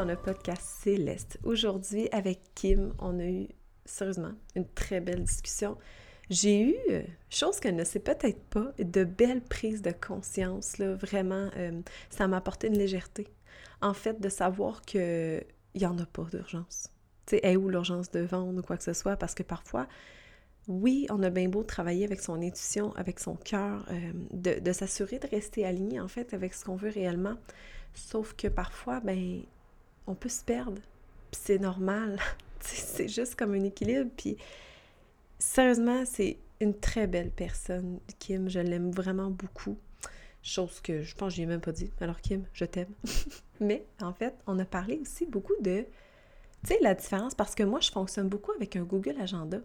Dans le podcast Céleste. Aujourd'hui, avec Kim, on a eu sérieusement une très belle discussion. J'ai eu, euh, chose qu'elle ne sait peut-être pas, de belles prises de conscience. Là, vraiment, euh, ça m'a apporté une légèreté. En fait, de savoir qu'il n'y en a pas d'urgence. Tu sais, est où l'urgence de vendre ou quoi que ce soit? Parce que parfois, oui, on a bien beau travailler avec son intuition, avec son cœur, euh, de, de s'assurer de rester aligné, en fait, avec ce qu'on veut réellement. Sauf que parfois, ben, on peut se perdre. C'est normal. c'est juste comme un équilibre. Puis sérieusement, c'est une très belle personne, Kim. Je l'aime vraiment beaucoup. Chose que je pense que je ai même pas dit. Alors Kim, je t'aime. Mais en fait, on a parlé aussi beaucoup de, tu sais, la différence, parce que moi, je fonctionne beaucoup avec un Google Agenda.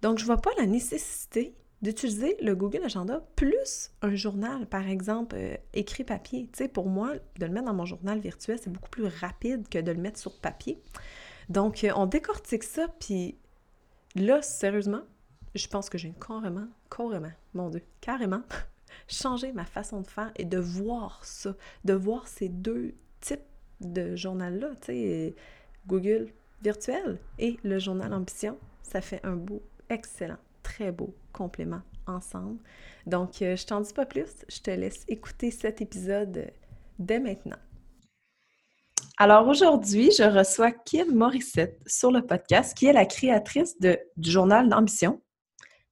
Donc, je vois pas la nécessité d'utiliser le Google Agenda plus un journal, par exemple, euh, écrit papier. Tu sais, pour moi, de le mettre dans mon journal virtuel, c'est beaucoup plus rapide que de le mettre sur papier. Donc, euh, on décortique ça, puis là, sérieusement, je pense que j'ai carrément, carrément, mon Dieu, carrément changé ma façon de faire et de voir ça, de voir ces deux types de journal-là, Google virtuel et le journal Ambition, ça fait un beau, excellent très beau complément ensemble. Donc, euh, je t'en dis pas plus, je te laisse écouter cet épisode dès maintenant. Alors aujourd'hui, je reçois Kim Morissette sur le podcast, qui est la créatrice de, du journal d'ambition.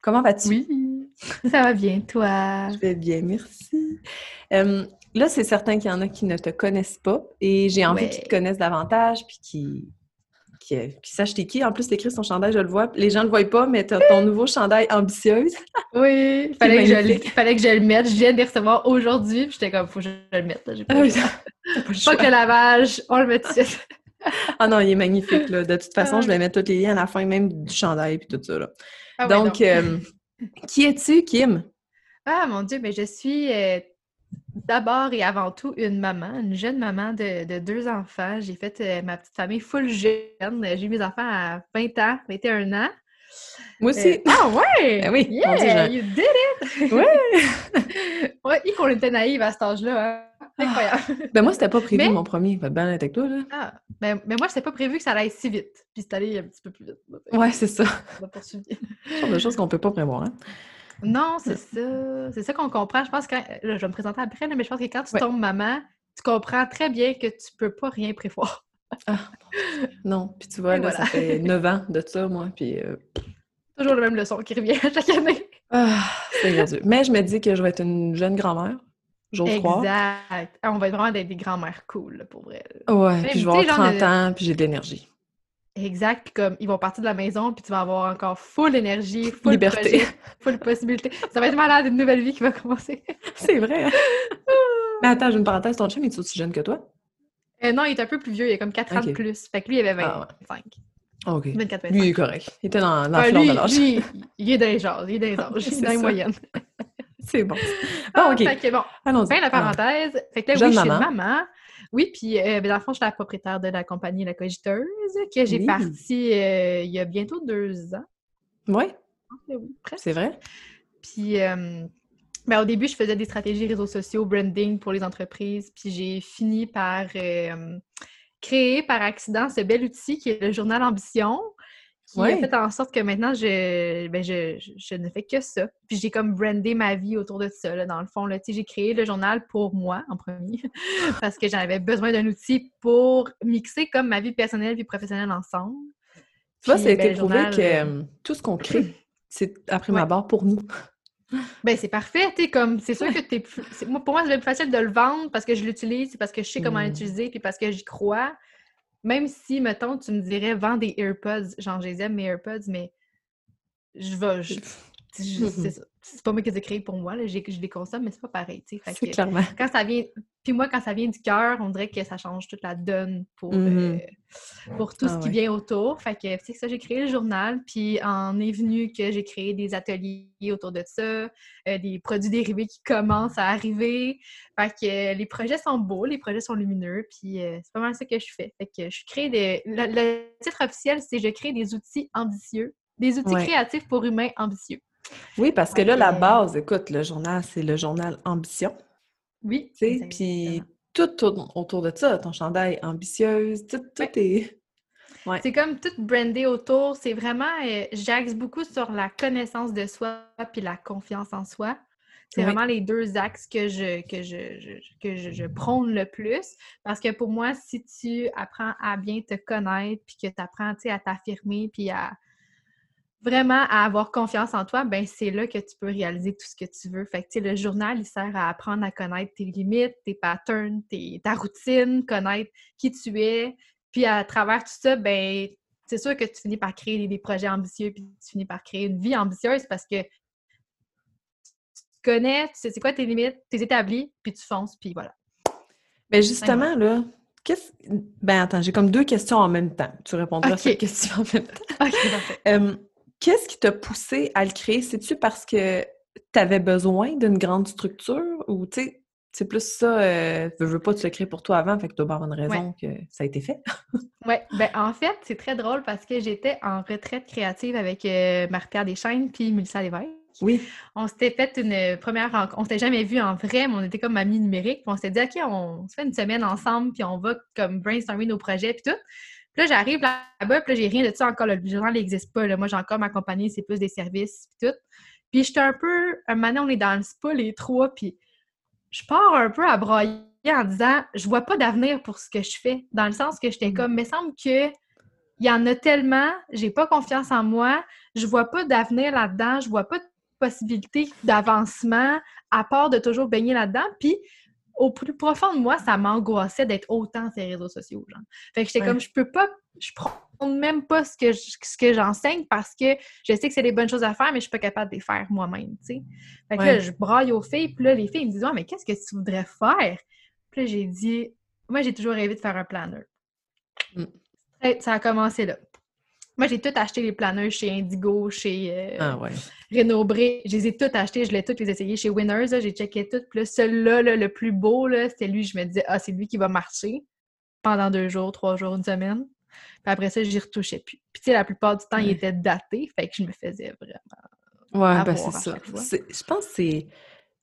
Comment vas-tu? Oui, ça va bien, toi? je vais bien, merci. Euh, là, c'est certain qu'il y en a qui ne te connaissent pas et j'ai envie qu'ils te connaissent davantage puis qui qui, qui sache t'es qui. En plus, t'écris son chandail, je le vois. Les gens le voient pas, mais t'as ton nouveau chandail ambitieuse. oui, il fallait, que je, fallait que je le mette. Je viens de les recevoir aujourd'hui, puis j'étais comme, faut que je le mette. J'ai pas, ah, pas, que lavage, on le met tout de suite. ah non, il est magnifique, là. De toute façon, je vais mettre tous les liens à la fin, même du chandail, puis tout ça, là. Ah donc, euh, qui es-tu, Kim? Ah, mon Dieu, mais je suis... Euh, d'abord et avant tout une maman, une jeune maman de, deux enfants. J'ai fait euh, ma petite famille full jeune. J'ai eu mes enfants à 20 ans, 21 ans. Moi aussi. Euh, ah ouais! Ben oui, yeah, you did it! Ouais! ouais, il qu'on était naïve à cet âge-là. Hein. Incroyable. ben moi, c'était pas prévu mon premier. Ben, ben avec toi, là. Ah, ben, mais moi, c'était pas prévu que ça allait si vite. Puis c'est allé un petit peu plus vite. Ouais, c'est ça. On a poursuivi. C'est de choses qu'on peut pas prévoir, hein? Non, c'est ça. C'est ça qu'on comprend. Je pense que, je vais me présenter après, mais je pense que quand tu tombes maman, tu comprends très bien que tu peux pas rien prévoir. ah, non, puis tu vois, là, ça fait 9 ans de ça, moi, puis... Euh, Toujours la même leçon qui revient chaque année. Ah, c'est Mais je me dis que je vais être une jeune grand-mère, j'ose croire. Exact. Ah, on va être vraiment des, des grand-mères cool, pour vrai. Ouais, puis je vais avoir 30 ans, puis j'ai de l'énergie. Exact. Puis comme ils vont partir de la maison, puis tu vas avoir encore full énergie, full liberté, full possibilité. Ça va être malade, une nouvelle vie qui va commencer. C'est vrai. Hein? Mais attends, j'ai une parenthèse. Ton chum est aussi jeune que toi? Euh, non, il est un peu plus vieux. Il a comme 4 ans de plus. Fait que lui, il avait 25. Ah, OK. 24, 25. Lui, il est correct. Il était dans, dans euh, de l'âge. Lui, il est dans les genres. Il est dans les âges. il est dans les moyennes. C'est bon. Bon, OK. Fait que bon, fin la parenthèse. Fait que là, oui, je suis maman. Oui, puis euh, ben, dans le fond, je suis la propriétaire de la compagnie La Cogiteuse, que j'ai partie euh, il y a bientôt deux ans. Ouais. Oui, C'est vrai. Puis euh, ben, au début, je faisais des stratégies réseaux sociaux, branding pour les entreprises, puis j'ai fini par créer par accident ce bel outil qui est le journal Ambition, qui a fait en sorte que maintenant, je, ben je, je, ne fais que ça. Puis j'ai comme brandé ma vie autour de ça, là, dans le fond. J'ai créé le journal pour moi, en premier, parce que j'avais besoin d'un outil pour mixer comme ma vie personnelle et professionnelle ensemble. Tu vois, ça a été ben, prouvé que euh, euh, tout ce qu'on crée, c'est après ma barre pour nous. Ben c'est parfait, tu comme c'est sûr que t'es plus... moi pour moi c'est plus facile de le vendre parce que je l'utilise, parce que je sais comment mmh. l'utiliser puis parce que j'y crois. Même si, mettons, tu me dirais, vends des AirPods, genre, je mes AirPods, mais je vais. Tu c'est pas moi qui les ai créés pour moi, là. je les consomme, mais c'est pas pareil. C'est clairement. Quand ça vient... Puis moi, quand ça vient du cœur, on dirait que ça change toute la donne pour, Mm-hmm. euh, pour tout Ah ce qui ouais. vient autour. Fait que c'est ça, j'ai créé le journal, puis en est venu que j'ai créé des ateliers autour de ça, euh, des produits dérivés qui commencent à arriver. Fait que euh, les projets sont beaux, les projets sont lumineux, puis euh, c'est pas mal ça que je fais. Fait que je crée des... Le, le titre officiel, c'est « Je crée des outils ambitieux ». Des outils Ouais. créatifs pour humains ambitieux. Oui, parce que là, la base, écoute, le journal, c'est le journal Ambition, Oui. tu sais, exactement. puis tout tourne autour de ça, ton chandail ambitieuse, tout, tout est... Ouais. C'est comme tout brandé autour. C'est vraiment, euh, j'axe beaucoup sur la connaissance de soi puis la confiance en soi. C'est Oui. vraiment les deux axes que je, que je, je- que je, je prône le plus. Parce que pour moi, si tu apprends à bien te connaître puis que tu apprends à t'affirmer puis à vraiment à avoir confiance en toi, ben c'est là que tu peux réaliser tout ce que tu veux. Fait que, tu sais, le journal, il sert à apprendre à connaître tes limites, tes patterns, tes- ta routine, connaître qui tu es. Puis à travers tout ça, ben c'est sûr que tu finis par créer des, des projets ambitieux, puis tu finis par créer une vie ambitieuse parce que tu te connais, tu sais c'est quoi tes limites, tes établis, puis tu fonces, puis voilà. Mais justement, là, qu'est-ce... Ben attends, j'ai comme deux questions en même temps. Tu répondras à Ok. cette question en même temps. OK, parfait. Euh, Qu'est-ce qui t'a poussé à le créer? C'est-tu parce que tu avais besoin d'une grande structure ou, tu sais, c'est plus ça, euh, veux, veux pas, tu le crées pour toi avant, fait que tu dois avoir une raison que ça a été fait? Ouais, ben en fait, c'est très drôle parce que j'étais en retraite créative avec euh, Marie-Pierre Deschaines puis Mélissa Lévesque. Oui. On s'était fait une première rencontre. On s'était jamais vu en vrai, mais on était comme amis numériques. Puis on s'était dit, OK, on se fait une semaine ensemble, puis on va comme brainstormer nos projets, puis tout. Puis là, j'arrive là-bas, puis là, j'ai rien de ça encore. Le journal n'existe pas. Là. Moi, j'ai encore ma compagnie, c'est plus des services, puis tout. Puis j'étais un peu... Un moment, donné, on est dans le spa, les trois, puis je pars un peu à broyer en disant, je vois pas d'avenir pour ce que je fais. Dans le sens que j'étais Mm. comme, me semble que il y en a tellement, j'ai pas confiance en moi, je vois pas d'avenir là-dedans, je vois pas de possibilité d'avancement à part de toujours baigner là-dedans. Puis au plus profond de moi, ça m'angoissait d'être autant sur les réseaux sociaux. Genre. Fait que j'étais Ouais. comme, je peux pas, je prends même pas ce que je- ce que j'enseigne parce que je sais que c'est des bonnes choses à faire, mais je suis pas capable de les faire moi-même, tu sais. Fait que Ouais. là, je braille aux filles, puis là, les filles ils me disent, ouais, mais qu'est-ce que tu voudrais faire? Puis là, j'ai dit, moi, j'ai toujours rêvé de faire un planeur. Mm. Ça a commencé là. Moi, j'ai tout acheté les planeurs chez Indigo, chez euh, Ah ouais. Je les ai toutes achetées, je l'ai toutes les essayées chez Winners. J'ai checké toutes. Puis là, celui-là, là, le plus beau, c'était lui. Je me disais, ah, c'est lui qui va marcher pendant deux jours, trois jours, une semaine. Puis après ça, j'y retouchais plus. Puis tu sais, la plupart du temps, il était daté. Fait que je me faisais vraiment. Ouais, ben c'est ça. Je pense que c'est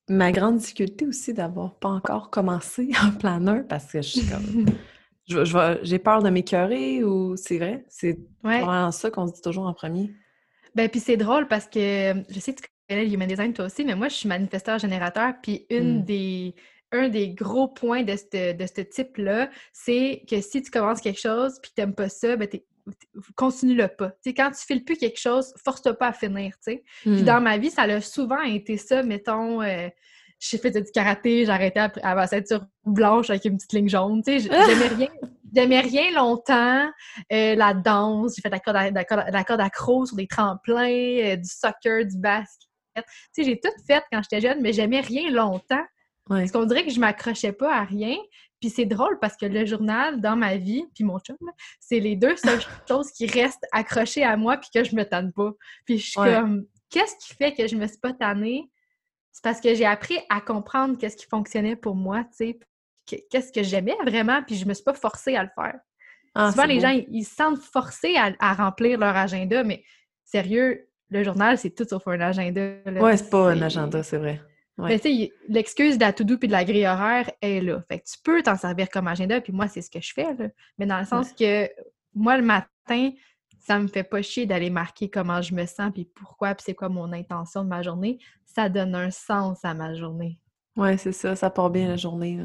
ma grande difficulté aussi d'avoir pas encore commencé en planeur parce que je suis comme. je- je vais- J'ai peur de m'écœurer ou c'est vrai? C'est Ouais. vraiment ça qu'on se dit toujours en premier. Ben, puis c'est drôle parce que je sais que tu connais le Human Design toi aussi, mais moi, je suis manifesteur générateur. Puis une Mm. des, un des gros points de ce de ce type-là, c'est que si tu commences quelque chose puis que t'aimes pas ça, ben, continue-le pas. Quand tu files plus quelque chose, force-toi pas à finir, tu sais. Puis Mm. dans ma vie, ça a souvent été ça, mettons, euh, j'ai fait du karaté, j'ai arrêté à, à ma ceinture blanche avec une petite ligne jaune, tu sais, j'aimais rien, j'aimais rien longtemps, euh, la danse, j'ai fait de la corde, à- de la corde- de la corde accro sur des tremplins, euh, du soccer, du basket, tu sais, j'ai tout fait quand j'étais jeune, mais j'aimais rien longtemps, Ouais. parce qu'on dirait que je m'accrochais pas à rien, puis c'est drôle parce que le journal, dans ma vie, puis mon chum, c'est les deux seules choses qui restent accrochées à moi puis que je me tanne pas. Puis je suis Ouais. comme, qu'est-ce qui fait que je me suis pas tannée? C'est parce que j'ai appris à comprendre qu'est-ce qui fonctionnait pour moi, tu sais, que- qu'est-ce que j'aimais vraiment, puis je me suis pas forcée à le faire. Ah, Souvent, les beau. gens, ils, se sentent forcés à, à remplir leur agenda, mais sérieux, le journal, c'est tout sauf un agenda. là. Ouais, c'est pas un agenda, c'est vrai. Ouais. mais tu sais, l'excuse de la to-do puis de la grille horaire est là. Fait que tu peux t'en servir comme agenda, puis moi, c'est ce que je fais, là. Mais dans le sens que moi, le matin, ça me fait pas chier d'aller marquer comment je me sens, puis pourquoi, puis c'est quoi mon intention de ma journée. Ça donne un sens à ma journée. Ouais, c'est ça, ça part bien la journée. là.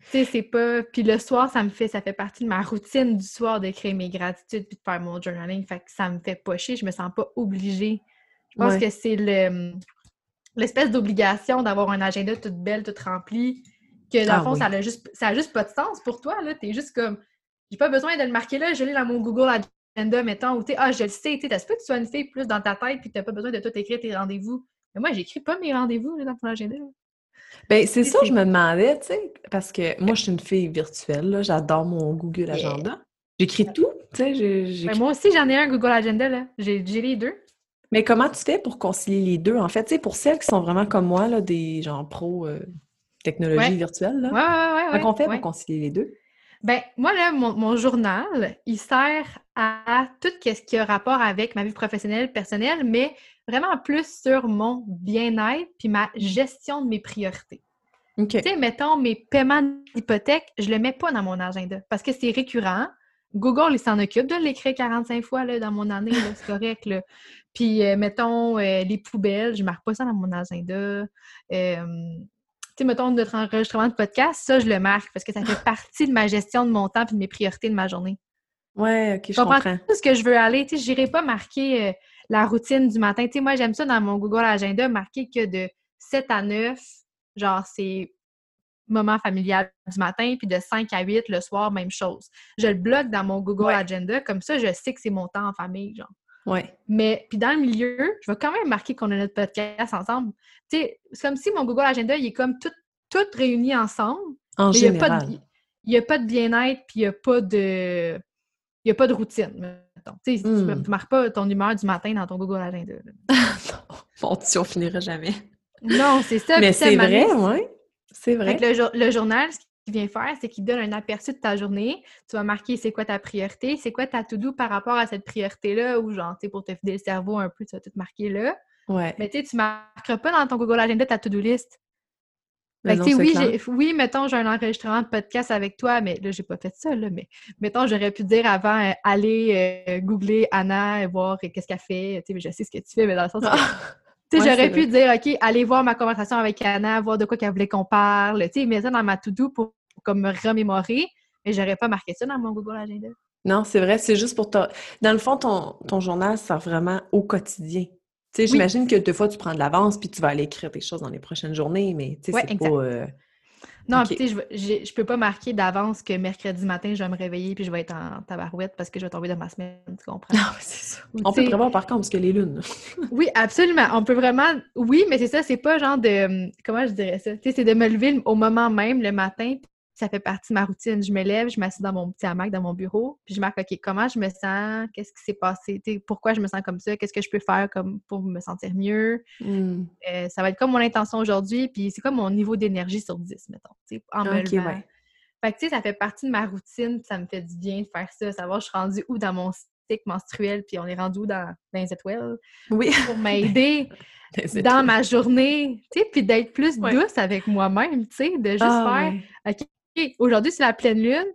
Tu sais, c'est pas... Puis le soir, ça me fait... Ça fait partie de ma routine du soir de créer mes gratitudes puis de faire mon journaling. Fait que ça me fait pas chier. Je me sens pas obligée. Je pense Ouais. que c'est le... l'espèce d'obligation d'avoir un agenda toute belle, toute remplie, que dans Ah le fond, oui. ça a juste... ça a juste pas de sens pour toi, là. T'es juste comme... J'ai pas besoin de le marquer là, je l'ai dans mon Google agenda, mettons, ou tu ah, je le sais, tu sais, t'as pas que tu sois une fille plus dans ta tête puis que t'as pas besoin de tout écrire tes rendez-vous. Mais moi, j'écris pas mes rendez-vous dans ton agenda. Ben, c'est ça, je me demandais, tu sais, parce que moi, je suis une fille virtuelle, j'adore mon Google Agenda. J'écris tout, tu sais. Ben, moi aussi, j'en ai un Google Agenda, là. J'ai les deux. Mais comment tu fais pour concilier les deux, en fait? Tu sais, pour celles qui sont vraiment comme moi, là, des gens pro euh, technologie virtuelle, là. Ouais. Comment on fait pour concilier les deux? Ben, moi, là, mon, journal, il sert à, tout ce qui a rapport avec ma vie professionnelle, personnelle, mais vraiment plus sur mon bien-être puis ma gestion de mes priorités. Tu sais, mettons, mes paiements d'hypothèque, je le mets pas dans mon agenda parce que c'est récurrent. Google, il s'en occupe de l'écrire 45 fois là, dans mon année, c'est correct. Là. Puis, euh, mettons, euh, les poubelles, je marque pas ça dans mon agenda. Euh, sais, mettons, notre enregistrement de podcast, ça, je le marque parce que ça fait partie de ma gestion de mon temps et de mes priorités de ma journée. Ouais, ok, je comprends. tout ce que je veux aller. Tu sais, j'irai pas marquer euh, la routine du matin. Tu sais, moi, j'aime ça dans mon Google Agenda, marquer que de 7 à 9, genre, c'est moment familial du matin, puis de 5 à 8 le soir, même chose. Je le bloque dans mon Google Agenda, comme ça, je sais que c'est mon temps en famille, genre. Ouais. Mais puis dans le milieu, je vais quand même marquer qu'on a notre podcast ensemble. Tu sais, c'est comme si mon Google Agenda, il est comme tout, tout réuni ensemble. En général. Il n'y a pas de, bien-être, puis il n'y a pas de... Il a pas de routine, Tu sais, hmm. marques pas ton humeur du matin dans ton Google Agenda. non, tu on finirait jamais. Non, c'est ça. Mais c'est vrai, oui. C'est vrai. Le, le, journal, qu'il vient faire, c'est qu'il donne un aperçu de ta journée. Tu vas marquer c'est quoi ta priorité, c'est quoi ta to-do par rapport à cette priorité-là, ou genre, tu sais, pour te fider le cerveau un peu, tu vas tout marquer là. Ouais. Mais tu sais, tu marqueras pas dans ton Google Agenda ta to-do list. Fait que, oui, oui, mettons, j'ai un enregistrement de podcast avec toi, mais là, j'ai pas fait ça, là, mais mettons, j'aurais pu dire avant, euh, aller euh, googler Anna et voir qu'est-ce qu'elle fait. Tu sais, je sais ce que tu fais, mais dans le sens que, J'aurais pu dire, OK, allez voir ma conversation avec Anna, voir de quoi qu'elle voulait qu'on parle. Tu sais, mettre ça dans ma to-do pour, comme me remémorer, mais j'aurais pas marqué ça dans mon Google Agenda. Non, c'est vrai, c'est juste pour toi. Dans le fond, ton, ton journal sert vraiment au quotidien. Tu sais, j'imagine que des fois, tu prends de l'avance puis tu vas aller écrire tes choses dans les prochaines journées, mais tu sais, c'est pas... Euh, non, tu sais, je, peux pas marquer d'avance que mercredi matin, je vais me réveiller puis je vais être en tabarouette parce que je vais tomber dans ma semaine, tu comprends? Non, c'est ça. on peut prévoir par contre parce que les lunes. oui, absolument. On peut vraiment. Oui, mais c'est ça, c'est pas genre de. Comment je dirais ça? Tu sais, c'est de me lever au moment même, le matin, ça fait partie de ma routine. Je me lève, je m'assieds dans mon petit hamac, dans mon bureau, puis je marque, OK, comment je me sens? Qu'est-ce qui s'est passé? pourquoi je me sens comme ça? Qu'est-ce que je peux faire comme pour me sentir mieux? Hmm. Euh, ça va être comme mon intention aujourd'hui, puis c'est comme mon niveau d'énergie sur 10, mettons, en me levant. Fait que, tu sais, ça fait partie de ma routine, ça me fait du bien de faire ça, savoir je suis rendue où dans mon cycle menstruel, puis on est rendu où dans, dans les étoiles. Oui. Pour m'aider dans ma journée, tu sais, puis d'être plus douce avec moi-même, tu sais, de juste ah, faire, OK, aujourd'hui, c'est la pleine lune.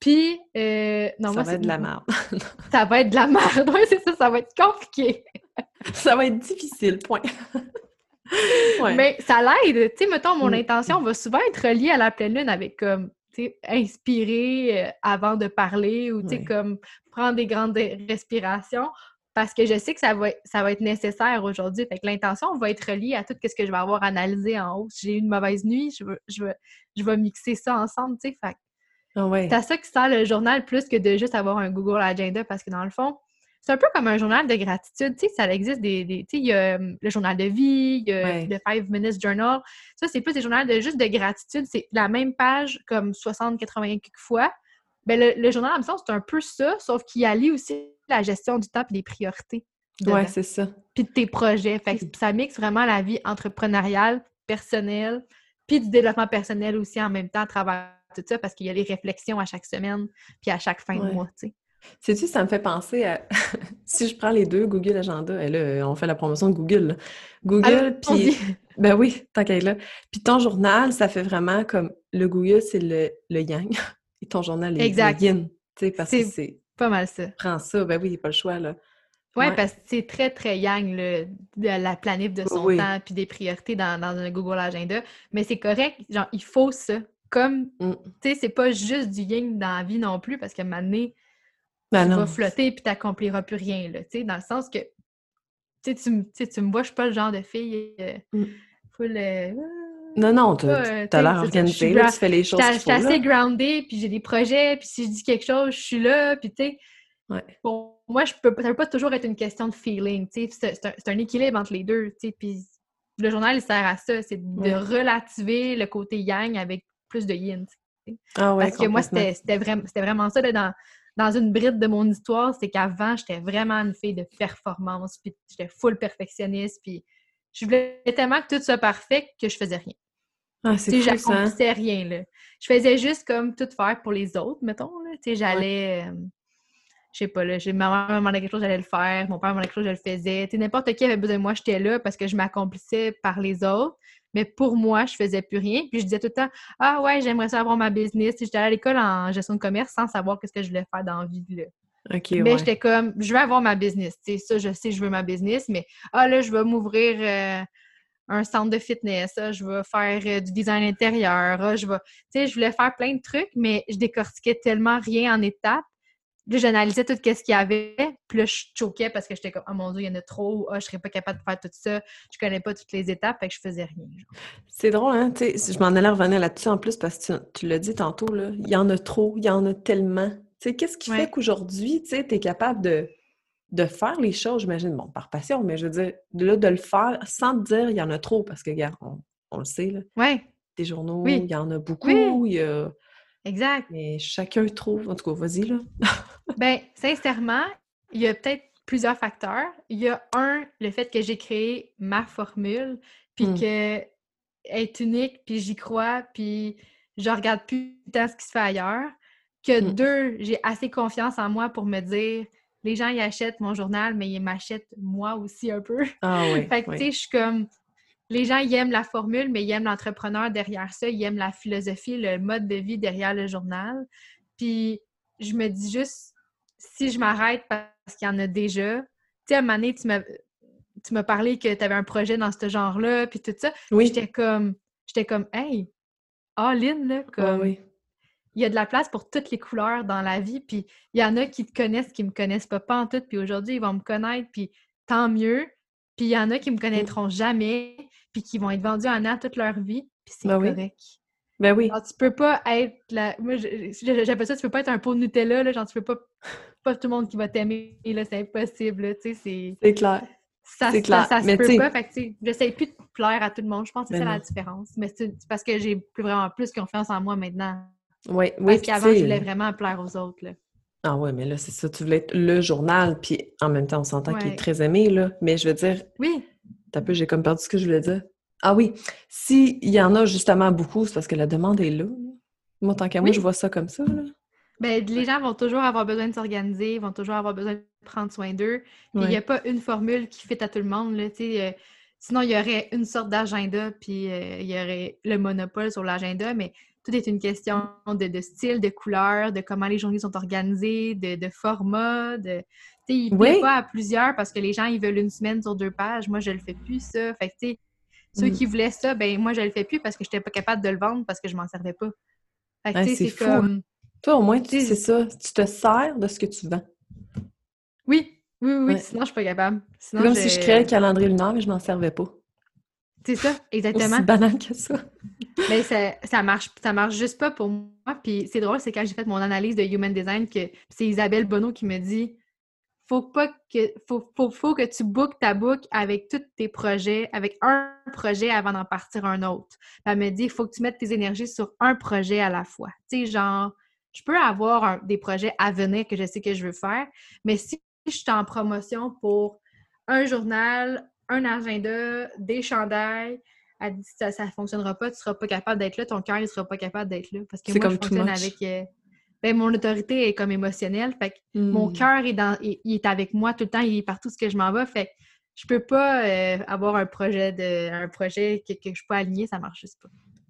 Puis, euh, non, ça va être de la merde. ça va être de la merde. Oui, c'est ça, ça va être compliqué. ça va être difficile, point. Mais ça l'aide. Tu sais, mettons, mon mm. intention va souvent être reliée à la pleine lune avec comme, tu sais, inspirer euh, avant de parler ou, tu sais, comme prendre des grandes respirations parce que je sais que ça va, ça va être nécessaire aujourd'hui. Fait que l'intention va être reliée à tout ce que je vais avoir analysé en haut. Si j'ai eu une mauvaise nuit, je veux, je veux, je vais mixer ça ensemble, tu sais. Fait ah c'est à ça que sert le journal plus que de juste avoir un Google Agenda parce que dans le fond, c'est un peu comme un journal de gratitude. Tu sais, ça existe des. tu sais, il y a hum, le journal de vie, il y a le Five Minutes Journal. Ça, c'est plus des journaux de juste de gratitude. C'est la même page comme 60, 80 fois. Ben, le, le journal, même temps, c'est un peu ça, sauf qu'il allie aussi la gestion du temps et des priorités. Oui, c'est ça. Puis de tes projets. Fait que ça mixe vraiment la vie entrepreneuriale, personnelle, puis du développement personnel aussi en même temps à travers tout ça, parce qu'il y a les réflexions à chaque semaine, puis à chaque fin de mois, tu sais. Sais-tu, ça me fait penser à. si je prends les deux, Google Agenda, et là, on fait la promotion de Google. Google, puis. Ben oui, tant qu'à là. Puis ton journal, ça fait vraiment comme. Le Google, c'est le, le yang, ton journal, est le yin. Parce que c'est. Pas mal ça. Prends ça, ben oui, il n'y a pas le choix, là. Ouais, parce que c'est très, très yang, le, de la planif de son temps, puis des priorités dans, dans, un Google Agenda. Mais c'est correct, genre, il faut ça. Comme, mm. tu sais, c'est pas juste du yang dans la vie non plus, parce moment donné, ben tu vas flotter puis t'accompliras plus rien, là, tu sais, dans le sens que, tu sais, tu me vois, je suis pas le genre de fille euh, mm. full... Euh, non, non, tu as l'air organisé, tu fais les choses. Je suis assez groundée, puis j'ai des projets, puis si je dis quelque chose, je suis là, puis tu sais, Ouais. Pour moi, je peux, ça peut pas toujours être une question de feeling. tu sais, C'est un, un équilibre entre les deux. tu sais, Puis le journal, il sert à ça. C'est de Ouais. relativer le côté yang avec plus de yin. tu sais. Ah ouais, Parce que moi, c'était vraiment, vraiment ça là, dans, dans une bride de mon histoire. C'est qu'avant, j'étais vraiment une fille de performance. Puis j'étais full perfectionniste. Puis je voulais tellement que tout soit parfait que je faisais rien. Ah, c'est Tu sais, fou, ça. hein? j'accomplissais rien, là. Je faisais juste comme tout faire pour les autres, mettons, là. Tu sais, j'allais... euh, je sais pas, là, ma mère me demandait quelque chose, j'allais le faire. Mon père me demandait quelque chose, je le faisais. Tu sais, n'importe qui avait besoin de moi, j'étais là parce que je m'accomplissais par les autres. Mais pour moi, je faisais plus rien. Puis je disais tout le temps, ah ouais, j'aimerais ça avoir ma business. J'étais allée à l'école en gestion de commerce sans savoir qu'est-ce que je voulais faire dans la vie, là. Mais ouais. j'étais comme, je veux avoir ma business. Tu sais, ça, je sais, je veux ma business, mais ah là, je vais m'ouvrir euh, un centre de fitness. ah, je vais faire euh, du design intérieur. ah, je vais. Tu sais, je voulais faire plein de trucs, mais je décortiquais tellement rien en étapes. Là, j'analysais tout ce qu'il y avait. Puis là, je choquais parce que j'étais comme, oh mon Dieu, il y en a trop. ou, Ah, je serais pas capable de faire tout ça. Je connais pas toutes les étapes, fait que je faisais rien. C'est drôle, hein? Tu sais, je m'en allais revenir là-dessus en plus parce que tu, tu l'as dit tantôt, là, il y en a trop, il y en a tellement. Tu sais, qu'est-ce qui Ouais. fait qu'aujourd'hui, tu sais, es capable de, de faire les choses, j'imagine, bon, par passion, mais je veux dire, de, là, de le faire sans te dire il y en a trop, parce que, regarde, on, on le sait, là, Ouais, des journaux, Oui. il y en a beaucoup, Oui. il y a... exact. Mais chacun trouve, en tout cas, vas-y, là. Ben, sincèrement, il y a peut-être plusieurs facteurs. Il y a un, le fait que j'ai créé ma formule, puis Mm. que est unique, puis j'y crois, puis je regarde plus tant ce qui se fait ailleurs. Que Mm. deux, j'ai assez confiance en moi pour me dire, les gens, ils achètent mon journal, mais ils m'achètent moi aussi un peu. Ah oui, Fait que, tu sais, je suis comme. Les gens, ils aiment la formule, mais ils aiment l'entrepreneur derrière ça. Ils aiment la philosophie, le mode de vie derrière le journal. Puis, je me dis juste, si je m'arrête parce qu'il y en a déjà. Tu sais, à un moment donné, tu m'as, tu m'as parlé que tu avais un projet dans ce genre-là, puis tout ça. Oui, J'étais comme, j'étais comme, hey, all-in, là, ah comme, oui. Il y a de la place pour toutes les couleurs dans la vie, puis il y en a qui te connaissent, qui me connaissent pas, pas en tout, puis aujourd'hui, ils vont me connaître, puis tant mieux. Puis il y en a qui me connaîtront jamais, puis qui vont être vendus en an toute leur vie, puis c'est Ben oui. correct. Ben oui. Genre, tu peux pas être la... Moi, j'appelle ça, tu peux pas être un pot de Nutella, là, genre, tu peux pas... Pas tout le monde qui va t'aimer, là, c'est impossible, là, tu sais, c'est... C'est clair. Ça, C'est ça- clair. ça, se Mais peut t'sais- pas, fait que, tu sais, j'essaie plus de plaire à tout le monde, je pense que c'est Ben ça la différence. Mais c'est c'est parce que j'ai plus vraiment plus confiance en moi maintenant. Oui, oui. Parce qu'avant, je voulais vraiment plaire aux autres, là. Ah ouais, mais là, c'est ça, tu voulais être le journal, puis en même temps, on s'entend qu'il est très aimé, là. Mais je veux dire, Oui, T'as peu, j'ai comme perdu ce que je voulais dire. Ah oui, s'il y en a justement beaucoup, c'est parce que la demande est là. Moi, tant qu'à moi, Oui. je vois ça comme ça. Là. Ben, les gens vont toujours avoir besoin de s'organiser, vont toujours avoir besoin de prendre soin d'eux. Il n'y Ouais. a pas une formule qui fit à tout le monde. Là, euh, sinon, il y aurait une sorte d'agenda, puis euh, il y aurait le monopole sur l'agenda, mais tout est une question de, de style, de couleur, de comment les journées sont organisées, de, de format. De... Tu sais, il Oui. pas à plusieurs parce que les gens, ils veulent une semaine sur deux pages. Moi, je le fais plus, ça. Fait que, tu sais, ceux Mm. qui voulaient ça, ben moi, je le fais plus parce que je n'étais pas capable de le vendre parce que je m'en servais pas. Fait que, Ouais, tu sais, c'est c'est fou, comme... Toi, au moins, tu sais ça. Tu te sers de ce que tu vends. Oui, oui, oui, Ouais. sinon je suis pas capable. C'est Sinon, comme si je créais le calendrier lunaire, mais je m'en servais pas. C'est ça, exactement. Aussi banal que ça. Mais ça, ça marche, ça marche juste pas pour moi. Puis c'est drôle, c'est quand j'ai fait mon analyse de Human Design que c'est Isabelle Bonneau qui me dit faut pas que faut, faut, faut que tu bookes ta book avec tous tes projets, avec un projet avant d'en partir un autre. Elle me dit il faut que tu mettes tes énergies sur un projet à la fois. Tu sais, genre, je peux avoir un- des projets à venir que je sais que je veux faire, mais si je suis en promotion pour un journal, un agenda, des chandails, elle dit ça ne fonctionnera pas, tu ne seras pas capable d'être là, ton cœur ne sera pas capable d'être là. Parce que C'est moi, comme je fonctionne avec. euh, ben, mon autorité est comme émotionnelle. Fait que mon Hmm. cœur est dans. Il, il est avec moi tout le temps, il est partout ce que je m'en vais. Fait que je peux pas euh, avoir un projet de un projet que, que je pas alignée, ça marche juste pas.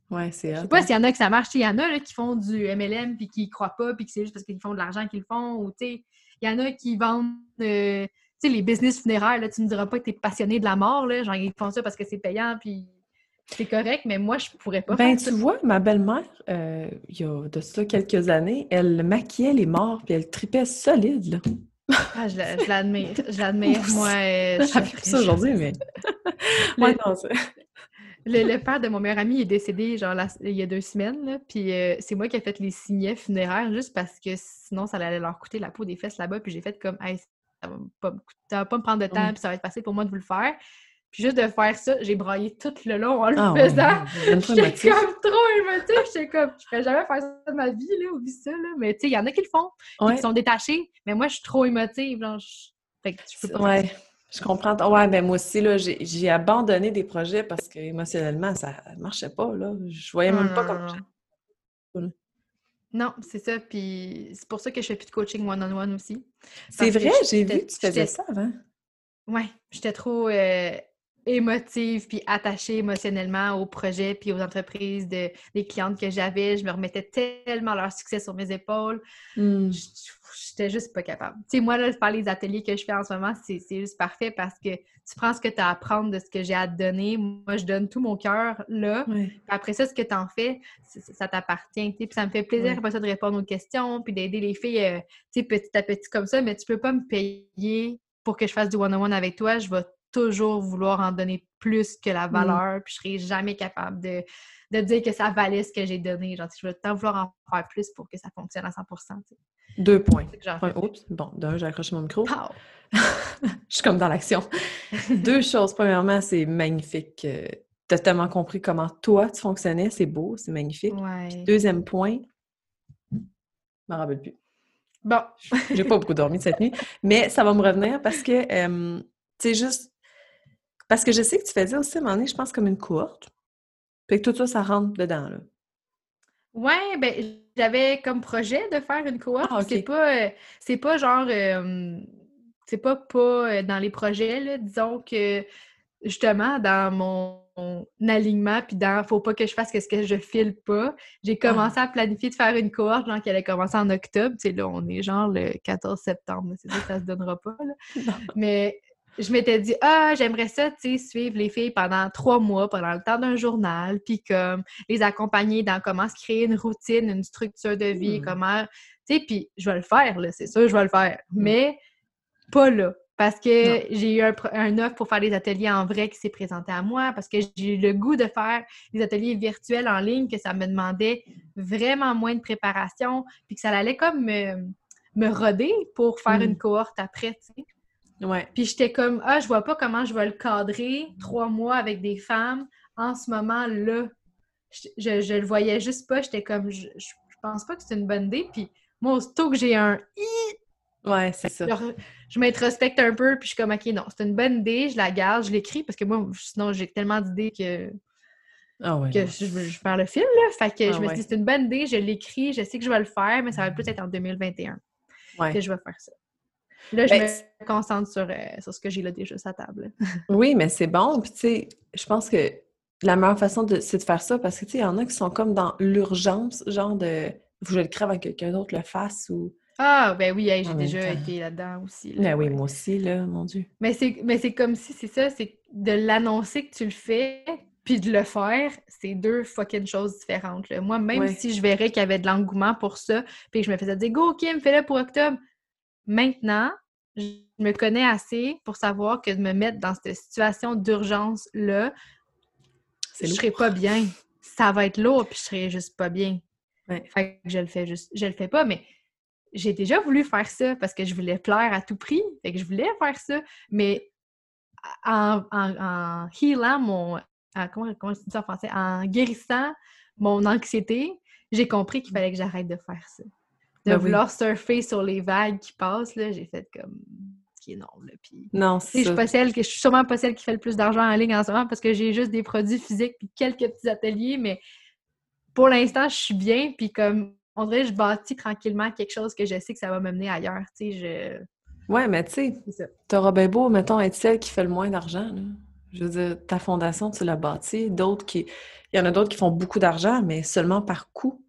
Ouais, c'est Je sais pas hein. s'il y en a que ça marche. Il y en a là, qui font du MLM puis qui croient pas, puis que c'est juste parce qu'ils font de l'argent qu'ils font. Ou tu sais, il y en a qui vendent euh, sais, les business funéraires. Là, tu me diras pas que tu es passionné de la mort. Là, genre, ils font ça parce que c'est payant puis c'est correct, mais moi, je pourrais pas Ben, faire ça. tu vois, ma belle-mère, euh, il y a de ça quelques années, elle maquillait les morts, puis elle tripait solide, là. Ah, je la- je l'admire. Je l'admire. Moi, euh, je ça aujourd'hui, mais... ouais, non. Le, père de mon meilleur ami est décédé genre il y a deux semaines, puis euh, c'est moi qui ai fait les signets funéraires juste parce que sinon ça allait leur coûter la peau des fesses là-bas, puis j'ai fait comme hey, ça va pas, va pas me prendre de temps, puis ça va être facile pour moi de vous le faire. Puis juste de faire ça, j'ai braillé tout le long en le ah faisant. J'étais comme trop émotive. J'étais comme, je ferais jamais faire ça de ma vie, là, oublie ça, là. Mais tu sais, il y en a qui le font, qui sont détachés. Mais moi, je suis trop émotive, genre, Fait que je peux pas Ouais. Je comprends. Ouais, ben moi aussi, là, j'ai abandonné des projets parce que émotionnellement, ça marchait pas, là. Je voyais même pas comment... Non, c'est ça. Puis c'est pour ça que je fais plus de coaching one-on-one aussi. C'est vrai, j'ai vu que tu faisais ça avant. Ouais, j'étais trop euh, émotive puis attachée émotionnellement au projet puis aux entreprises de, des clientes que j'avais. Je me remettais tellement leur succès sur mes épaules. Mmh. J'étais juste pas capable. Tu sais, moi, là, par les ateliers que je fais en ce moment, c'est juste parfait parce que tu prends ce que tu as à apprendre de ce que j'ai à te donner. Moi, je donne tout mon cœur là. Après ça, ce que tu en fais, ça t'appartient. Puis ça me fait plaisir après ça de répondre aux questions puis d'aider les filles, euh, tu sais, petit à petit comme ça, mais tu peux pas me payer pour que je fasse du one-on-one avec toi. Je vais toujours vouloir en donner plus que la mm. valeur, puis je serai jamais capable de, de dire que ça valait ce que j'ai donné. Genre, je vais tant vouloir en faire plus pour que ça fonctionne à 100% Deux points. oups, bon, d'un, j'ai accroché mon micro. je suis comme dans l'action. Deux choses. Premièrement, c'est magnifique. tu as tellement compris comment toi, tu fonctionnais. C'est beau, c'est magnifique. deuxième point, je m'en rappelle plus. Bon. j'ai pas beaucoup dormi cette nuit, mais ça va me revenir parce que, euh, tu sais, juste parce que je sais que tu faisais aussi à un moment donné, je pense, comme une courte. Puis que tout ça, ça rentre dedans, là. Ouais, ben j'avais comme projet de faire une cohorte. Ah, c'est pas, euh, c'est pas genre, c'est pas pas euh, dans les projets, là. Disons que justement, dans mon, alignement, puis dans faut pas que je fasse ce que je file pas, j'ai ah. commencé à planifier de faire une cohorte, genre qui allait commencer en octobre. Tu sais, là, on est genre le 14 septembre. C'est ça, ça se donnera pas, là. Mais je m'étais dit, ah, j'aimerais ça, tu sais, suivre les filles pendant trois mois, pendant le temps d'un journal, puis comme les accompagner dans comment se créer une routine, une structure de vie, hmm. comment, tu sais, puis je vais le faire, là, c'est sûr, je vais le faire, hmm. mais pas là. Parce que j'ai eu un, un, offre pour faire des ateliers en vrai qui s'est présenté à moi, parce que j'ai eu le goût de faire des ateliers virtuels en ligne, que ça me demandait vraiment moins de préparation, puis que ça allait comme me, me roder pour faire hmm. une cohorte après, tu sais. Ouais. Puis j'étais comme, ah, je vois pas comment je vais le cadrer trois mois avec des femmes en ce moment-là. Je, je, le voyais juste pas. J'étais comme, je, je, pense pas que c'est une bonne idée. Puis moi, aussitôt que j'ai un i, ouais, c'est ça. Je, m'introspecte un peu, puis je suis comme, OK, non, c'est une bonne idée, je la garde, je l'écris, parce que moi, sinon, j'ai tellement d'idées que, ah ouais, que je, je faire le film, là. Fait que je ah me suis dit, c'est une bonne idée, je l'écris, je sais que je vais le faire, mais ça va plus être en 2021 que je vais faire ça. Là, je ben, me concentre sur, euh, sur ce que j'ai là déjà sur la table. oui, mais c'est bon. Puis, tu sais, je pense que la meilleure façon, de, c'est de faire ça parce que, tu sais, il y en a qui sont comme dans l'urgence, genre de faut que je le crève avec quelqu'un d'autre le fasse ou. Ah, ben oui, j'ai déjà été là-dedans aussi. ben oui, moi aussi, là, mon Dieu. Mais c'est, mais c'est comme si, c'est ça, c'est de l'annoncer que tu le fais, puis de le faire, c'est deux fucking choses différentes. Moi, même si je verrais qu'il y avait de l'engouement pour ça, puis je me faisais dire, go, Kim, fais-le pour octobre, Maintenant, je me connais assez pour savoir que de me mettre dans cette situation d'urgence-là, je serai pas bien. Ça va être lourd, puis je serai juste pas bien. Fait que je le fais juste, je le fais pas, mais j'ai déjà voulu faire ça parce que je voulais plaire à tout prix. Fait que je voulais faire ça, mais en, en, healant mon. comment, comment je dis ça en français? En guérissant mon anxiété, j'ai compris qu'il fallait que j'arrête de faire ça de ben vouloir surfer sur les vagues qui passent, là, j'ai fait comme qui est non. Là, non, c'est je, pas celle que, je suis sûrement pas celle qui fait le plus d'argent en ligne en ce moment parce que j'ai juste des produits physiques puis quelques petits ateliers, mais pour l'instant, je suis bien, puis comme on dirait je bâtis tranquillement quelque chose que je sais que ça va me mener ailleurs, tu sais, je... Ouais, mais tu sais, t'auras bien beau, mettons, être celle qui fait le moins d'argent, Je veux dire, ta fondation, tu l'as bâtie. D'autres qui... Il y en a d'autres qui font beaucoup d'argent, mais seulement par coût.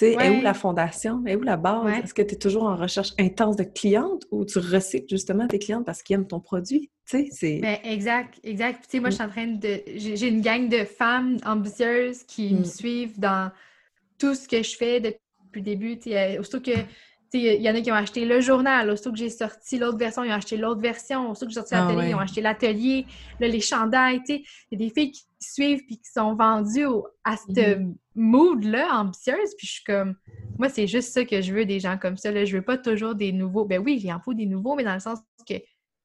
Sais, est où la fondation? Est où la base? Est-ce que tu es toujours en recherche intense de clientes ou tu recycles justement tes clientes parce qu'ils aiment ton produit? Tu sais, c'est... Ben, exact, exact. Tu sais, moi, je suis en train de... J'ai une gang de femmes ambitieuses qui me mm. suivent dans tout ce que je fais depuis le début. Tu sais, aussitôt que il y en a qui ont acheté le journal, aussitôt que j'ai sorti l'autre version, ils ont acheté l'autre version, aussitôt que j'ai sorti Ah l'atelier, ouais. ils ont acheté l'atelier, là, les chandails, tu sais. Il y a des filles qui suivent puis qui sont vendues au- à ce Mhm. mood-là, ambitieuse, puis je suis comme... Moi, c'est juste ça que je veux, des gens comme ça, là. Je veux pas toujours des nouveaux... Ben oui, il en faut des nouveaux, mais dans le sens que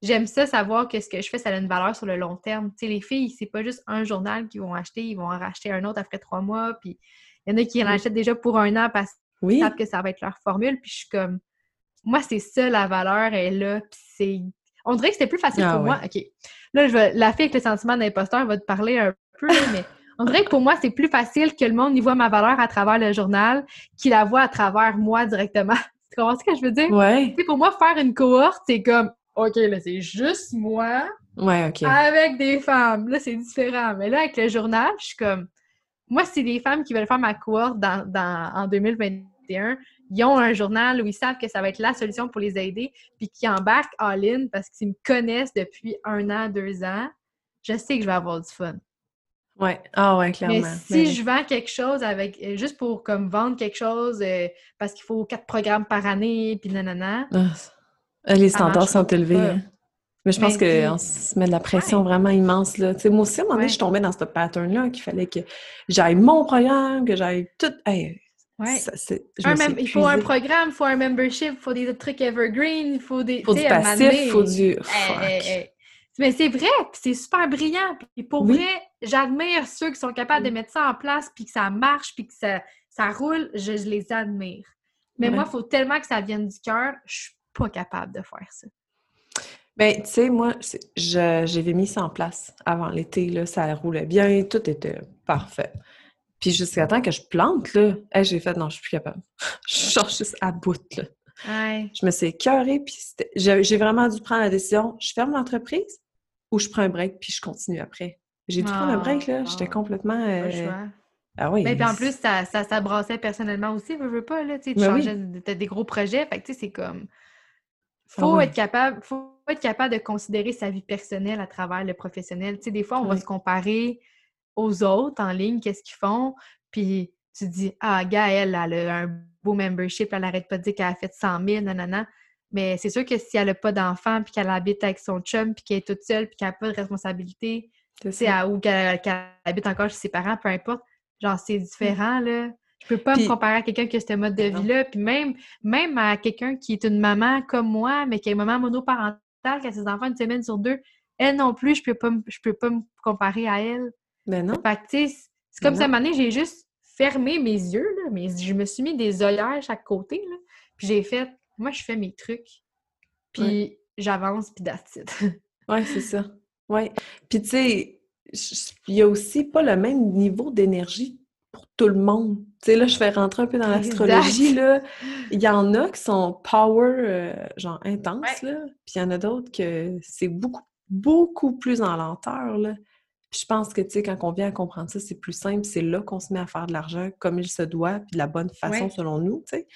j'aime ça, savoir que ce que je fais, ça a une valeur sur le long terme. Tu sais, les filles, c'est pas juste un journal qu'ils vont acheter, ils vont en racheter un autre après trois mois, puis il y en a qui en achètent déjà pour un an parce Oui. savent que ça va être leur formule, puis je suis comme, moi, c'est ça, la valeur est là, puis c'est... On dirait que c'était plus facile Ah pour ouais. moi. OK. Là, je vais... la fille avec le sentiment d'imposteur va te parler un peu, mais on dirait que pour moi, c'est plus facile que le monde y voit ma valeur à travers le journal qu'il la voit à travers moi directement. Tu comprends ce que je veux dire? Ouais. Tu sais, pour moi, faire une cohorte, c'est comme, OK, là, c'est juste moi Ouais, OK. avec des femmes. Là, c'est différent. Mais là, avec le journal, je suis comme, moi, c'est des femmes qui veulent faire ma cohorte dans, dans- en 2021. Ils ont un journal où ils savent que ça va être la solution pour les aider, puis qui embarquent all-in parce qu'ils me connaissent depuis un an, deux ans. Je sais que je vais avoir du fun. Ouais. Ah ouais, clairement. Mais si Ben, je vends quelque chose avec euh, juste pour comme vendre quelque chose euh, parce qu'il faut quatre programmes par année, puis nanana, ah, les ça standards sont élevés. hein. Mais je pense qu'on se met de la pression vraiment immense. Là. Moi aussi, à un moment donné, Ouais. je tombais dans ce pattern-là qu'il fallait que j'aille mon programme, que j'aille tout. Hey, ouais. ça, Un il faut un programme, il faut un membership, il faut des trucs evergreen, il faut des. Il faut du passif, il faut du. Hey, Fuck. hey, hey. Mais c'est vrai, puis c'est super brillant. Puis pour Oui. vrai, j'admire ceux qui sont capables de mettre ça en place, puis que ça marche, puis que ça, ça roule. Je, je les admire. Mais Ouais. moi, il faut tellement que ça vienne du cœur, je suis pas capable de faire ça. Ben, tu sais, moi, j'avais mis ça en place avant l'été, là, ça roulait bien, tout était parfait. Puis jusqu'à temps que je plante, là, hey, j'ai fait, non, je suis plus capable. Je suis genre juste à bout, là. Ouais. Je me suis écœurée, puis j'ai vraiment dû prendre la décision, je ferme l'entreprise ou je prends un break, puis je continue après. J'ai dû prendre un break, là, j'étais Ah, complètement... Euh, choix. Ah oui. Mais puis en plus, ça, ça, ça brassait personnellement aussi, veux, veux pas, là, tu Ben oui. changeais, des gros projets, fait que tu sais, c'est comme... Ah Faut être capable, faut être capable de considérer sa vie personnelle à travers le professionnel. Tu sais, des fois, on va se comparer aux autres en ligne, qu'est-ce qu'ils font, puis tu dis, ah, gars, elle, a un beau membership, elle arrête pas de dire qu'elle a fait 100 000, nanana. Mais c'est sûr que si elle n'a pas d'enfant, puis qu'elle habite avec son chum, puis qu'elle est toute seule, puis qu'elle n'a pas de responsabilité, à- ou qu'elle habite encore chez ses parents, peu importe. Genre, c'est différent, là. Je peux pas me comparer à quelqu'un qui a ce mode de vie-là. Puis même, même à quelqu'un qui est une maman comme moi, mais qui est une maman monoparentale, qui a ses enfants une semaine sur deux, elle non plus, je peux pas, je peux pas me comparer à elle. Ben non. Fait que, tu sais, c'est comme Ben ça, à un non. moment donné, j'ai juste fermé mes yeux, là, mais je me suis mis des œillères à chaque côté, là. Puis j'ai fait, moi, je fais mes trucs, puis j'avance, puis that's it. Ouais, c'est ça. Ouais. Puis tu sais, il y a aussi pas le même niveau d'énergie pour tout le monde. Tu sais, là, je fais rentrer un peu dans l'astrologie, là. Il y en a qui sont power, euh, genre intense, Ouais. là. Puis il y en a d'autres que c'est beaucoup, beaucoup plus en lenteur, là. Puis je pense que, tu sais, quand on vient à comprendre ça, c'est plus simple. C'est là qu'on se met à faire de l'argent comme il se doit, puis de la bonne façon Ouais. selon nous, tu sais.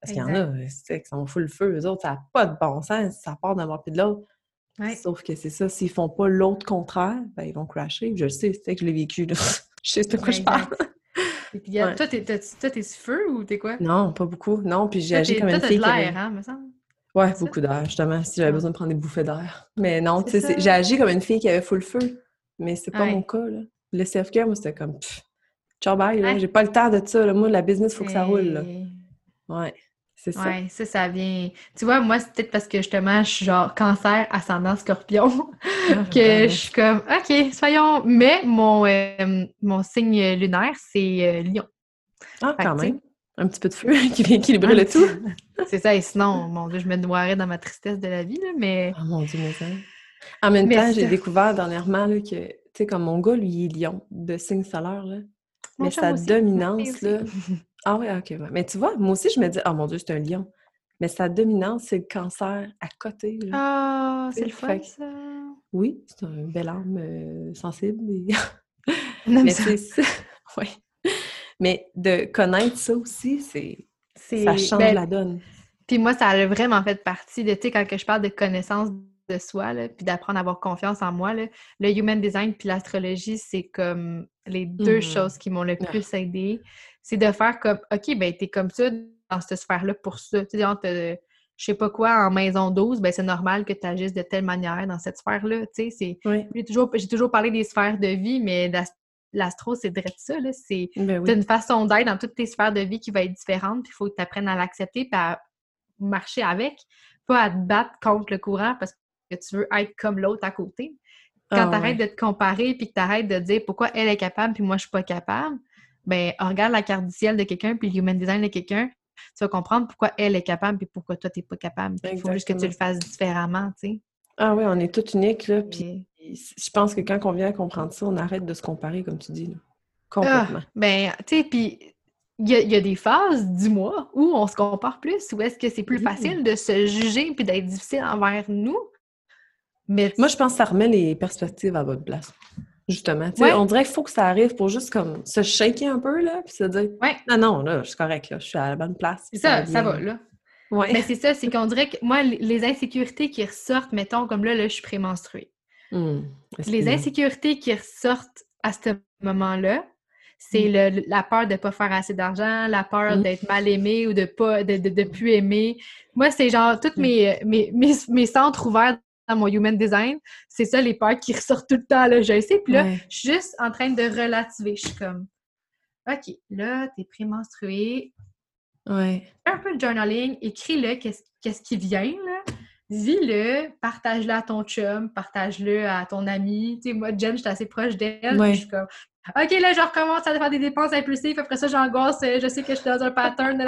Parce qu'il y en a, euh, qui sont full le feu. Eux autres, ça n'a pas de bon sens. Ça part d'un bord puis de l'autre. Ouais. Sauf que c'est ça, s'ils font pas l'autre contraire, ben ils vont crasher. Je le sais, c'est que je l'ai vécu, là. je sais de quoi je parle. Et puis, Ouais. toi, t'es, t'as- feu ou t'es quoi? Non, pas beaucoup. Non, puis j'ai Toi, agi comme toi, une t'as fille de qui avait- l'air, hein, me semble. Ouais, beaucoup d'air, justement, si j'avais besoin de prendre des bouffées d'air. Mais non, tu sais, j'ai agi comme une fille qui avait full feu. Mais c'est pas Ouais. mon cas, là. Le self-care, moi, c'était comme, pff, ciao, bye. Ouais. J'ai pas le temps de ça, là. Moi, la business, faut que ça roule, là. Ouais, c'est ça. Ouais, ça, ça vient. Tu vois, moi, c'est peut-être parce que justement, je suis genre cancer, ascendant scorpion, Ah, que ben, je suis comme, OK, soyons. Mais mon, euh, mon signe lunaire, c'est euh, lion. Ah, Fait quand que, même. Un petit peu de feu qui vient équilibrer le tout. C'est ça, et sinon, mon Dieu, je me noierais dans ma tristesse de la vie, là, mais. Oh mon Dieu, mais ça. En même Mais temps, j'ai découvert dernièrement là, que, tu sais, comme mon gars, lui, il est lion, de signe solaire, là. Mon Mais sa aussi, dominance, là. Ah ouais, ok. ouais. Mais tu vois, moi aussi, je me dis, oh mon Dieu, c'est un lion. Mais sa dominance, c'est le cancer à côté. Là. Ah, c'est le fun, ça. Oui, c'est un bel âme euh, sensible. et- mais ça- c'est ça. Oui. Mais de connaître ça aussi, c'est c'est. ça change ben, la donne. Puis moi, ça a vraiment fait partie de, tu sais, quand que je parle de connaissance de soi, là, puis d'apprendre à avoir confiance en moi, là, le human design puis l'astrologie, c'est comme les deux Mhm. choses qui m'ont le plus aidé. C'est de faire comme, OK, ben t'es comme ça dans cette sphère-là pour ça. Tu sais, je sais pas quoi, en maison 12, ben c'est normal que tu agisses de telle manière dans cette sphère-là. Tu sais, j'ai toujours, toujours parlé des sphères de vie, mais l'astro, c'est de ça. Là. C'est ben une façon d'être dans toutes tes sphères de vie qui va être différente, puis il faut que tu apprennes à l'accepter et à marcher avec, pas à te battre contre le courant parce que tu veux être comme l'autre à côté. Quand ah tu arrêtes de te comparer puis que tu arrêtes de dire pourquoi elle est capable puis moi je suis pas capable, ben regarde la carte du ciel de quelqu'un puis le human design de quelqu'un, tu vas comprendre pourquoi elle est capable et pourquoi toi tu n'es pas capable. Il faut juste que tu le fasses différemment, tu sais. Ah oui, on est tous uniques, là. Puis je pense que quand on vient à comprendre ça, on arrête de se comparer, comme tu dis. Là. Complètement. Ah, ben, tu sais, puis il y, a des phases du mois où on se compare plus, où est-ce que c'est plus facile de se juger puis d'être difficile envers nous. Mais Moi, je pense que ça remet les perspectives à votre place. Justement. On dirait qu'il faut que ça arrive pour juste comme se shaker un peu, là, puis se dire Non, non, là, je suis correct, là, je suis à la bonne place. C'est ça, ça, va, là. Ouais. Mais c'est ça, c'est qu'on dirait que moi, les insécurités qui ressortent, mettons, comme là, là, je suis prémenstruée. Mmh, les insécurités qui ressortent à ce moment-là, c'est mmh. la peur de ne pas faire assez d'argent, la peur mmh. d'être mal aimé ou de pas de, de, plus aimer. Moi, c'est genre tous mes, mes, mes, centres ouverts dans mon human design, c'est ça les peurs qui ressortent tout le temps, là, je sais. Puis là, je suis juste en train de relativer. Je suis comme, OK, là, t'es prémenstruée. Ouais. Fais un peu de journaling, écris-le, qu'est-ce qui vient, là? Vis-le, partage-le à ton chum, partage-le à ton ami. Tu sais, moi, Jen, j'étais assez proche d'elle. Je suis comme, OK, là, je recommence à faire des dépenses impulsives. Après ça, j'angoisse. Euh, je sais que je suis dans un pattern.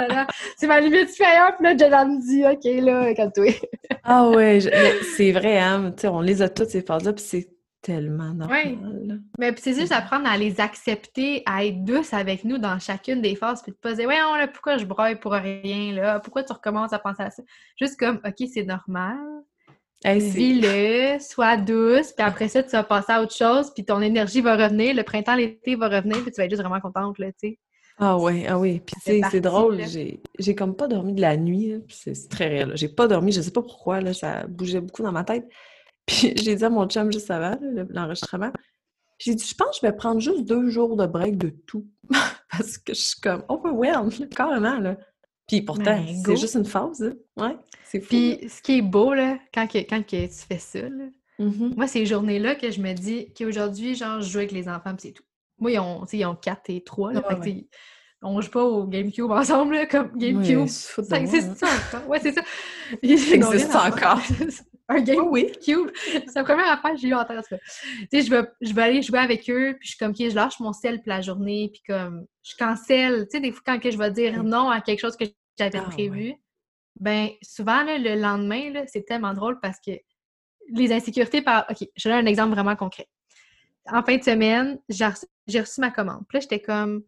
C'est ma limite supérieure. Puis là, Jenna me dit, OK, là, calme-toi. ah ouais, c'est vrai, hein. sais, on les a toutes, ces phases-là. Puis c'est tellement normal. Oui. Mais c'est juste apprendre à les accepter, à être douce avec nous dans chacune des phases. Puis de pas dire, ouais, là, pourquoi je broye pour rien, là? Pourquoi tu recommences à penser à ça? Juste comme, OK, c'est normal. Vis-le, sois douce, puis après ça, tu vas passer à autre chose, puis ton énergie va revenir, le printemps, l'été va revenir, puis tu vas être juste vraiment contente, là, tu sais. Ah oui, ah oui. Puis tu sais, c'est drôle, j'ai comme pas dormi de la nuit, c'est très réel. J'ai pas dormi, je sais pas pourquoi, là, ça bougeait beaucoup dans ma tête. Puis j'ai dit à mon chum juste avant l'enregistrement, j'ai dit, je pense que je vais prendre juste deux jours de break de tout. Parce que je suis comme overwhelmed, carrément, là. Puis pourtant, ben, c'est juste une phase, là. Ouais, c'est fou. Puis ce qui est beau, là, quand, que, quand que tu fais ça, là, mm-hmm. moi, ces journées-là que je me dis qu'aujourd'hui, genre, je joue avec les enfants, puis c'est tout. Moi, ils ont, ils ont 4 et 3, là, fait on joue pas au GameCube ensemble, là, comme GameCube. ça existe encore? Ouais, c'est ça. Ça existe encore. Un GameCube. oui. C'est la première affaire que j'ai eu en tête. Tu sais, je vais, je vais aller jouer avec eux, puis je suis comme, OK, je lâche mon sel pour la journée, puis comme, je cancelle. Tu sais, des fois, quand que je vais dire non à quelque chose que j'avais ah, prévu, ben souvent, le lendemain, c'est tellement drôle parce que les insécurités par... OK, je donne un exemple vraiment concret. En fin de semaine, j'ai reçu, ma commande. Puis là, j'étais comme...